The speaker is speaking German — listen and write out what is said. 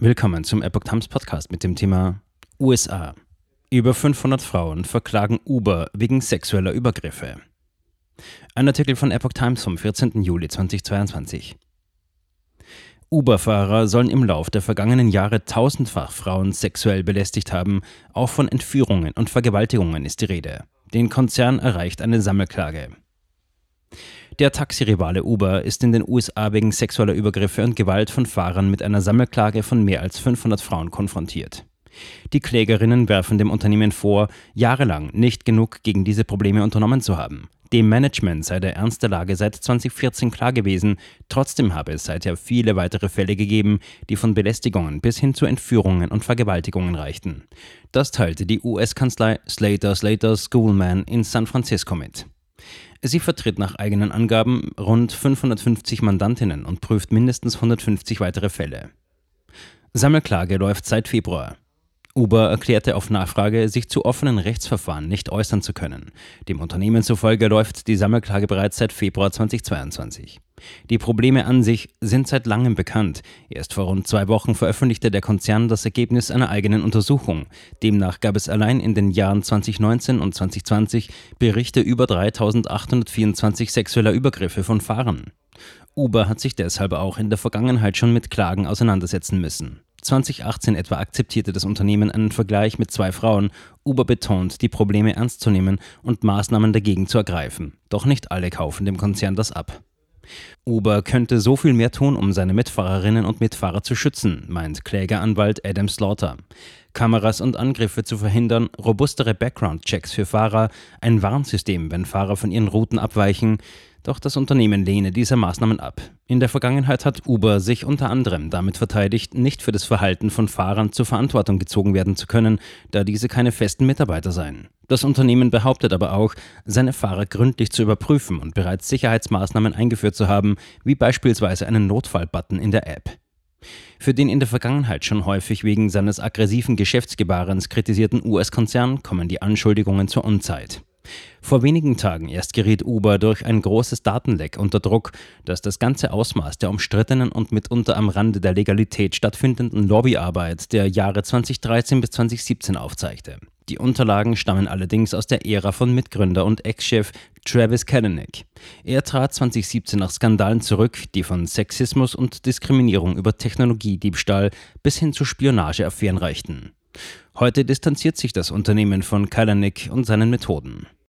Willkommen zum Epoch Times Podcast mit dem Thema USA. Über 500 Frauen verklagen Uber wegen sexueller Übergriffe. Ein Artikel von Epoch Times vom 14. Juli 2022. Uber-Fahrer sollen im Lauf der vergangenen Jahre tausendfach Frauen sexuell belästigt haben. Auch von Entführungen und Vergewaltigungen ist die Rede. Den Konzern erreicht eine Sammelklage. Der Taxirivale Uber ist in den USA wegen sexueller Übergriffe und Gewalt von Fahrern mit einer Sammelklage von mehr als 500 Frauen konfrontiert. Die Klägerinnen werfen dem Unternehmen vor, jahrelang nicht genug gegen diese Probleme unternommen zu haben. Dem Management sei der Ernst der Lage seit 2014 klar gewesen, trotzdem habe es seither viele weitere Fälle gegeben, die von Belästigungen bis hin zu Entführungen und Vergewaltigungen reichten. Das teilte die US-Kanzlei Slater Slater Schoolman in San Francisco mit. Sie vertritt nach eigenen Angaben rund 550 Mandantinnen und prüft mindestens 150 weitere Fälle. Sammelklage läuft seit Februar. Uber erklärte auf Nachfrage, sich zu offenen Rechtsverfahren nicht äußern zu können. Dem Unternehmen zufolge läuft die Sammelklage bereits seit Februar 2022. Die Probleme an sich sind seit langem bekannt. Erst vor rund zwei Wochen veröffentlichte der Konzern das Ergebnis einer eigenen Untersuchung. Demnach gab es allein in den Jahren 2019 und 2020 Berichte über 3824 sexueller Übergriffe von Fahrern. Uber hat sich deshalb auch in der Vergangenheit schon mit Klagen auseinandersetzen müssen. 2018 etwa akzeptierte das Unternehmen einen Vergleich mit zwei Frauen. Uber betont, die Probleme ernst zu nehmen und Maßnahmen dagegen zu ergreifen. Doch nicht alle kaufen dem Konzern das ab. Uber könnte so viel mehr tun, um seine Mitfahrerinnen und Mitfahrer zu schützen, meint Klägeranwalt Adam Slaughter. Kameras und Angriffe zu verhindern, robustere Background-Checks für Fahrer, ein Warnsystem, wenn Fahrer von ihren Routen abweichen. Doch das Unternehmen lehne diese Maßnahmen ab. In der Vergangenheit hat Uber sich unter anderem damit verteidigt, nicht für das Verhalten von Fahrern zur Verantwortung gezogen werden zu können, da diese keine festen Mitarbeiter seien. Das Unternehmen behauptet aber auch, seine Fahrer gründlich zu überprüfen und bereits Sicherheitsmaßnahmen eingeführt zu haben, wie beispielsweise einen Notfallbutton in der App. Für den in der Vergangenheit schon häufig wegen seines aggressiven Geschäftsgebarens kritisierten US-Konzern kommen die Anschuldigungen zur Unzeit. Vor wenigen Tagen erst geriet Uber durch ein großes Datenleck unter Druck, das das ganze Ausmaß der umstrittenen und mitunter am Rande der Legalität stattfindenden Lobbyarbeit der Jahre 2013 bis 2017 aufzeigte. Die Unterlagen stammen allerdings aus der Ära von Mitgründer und Ex-Chef Travis Kalanick. Er trat 2017 nach Skandalen zurück, die von Sexismus und Diskriminierung über Technologiediebstahl bis hin zu Spionageaffären reichten. Heute distanziert sich das Unternehmen von Kalanick und seinen Methoden.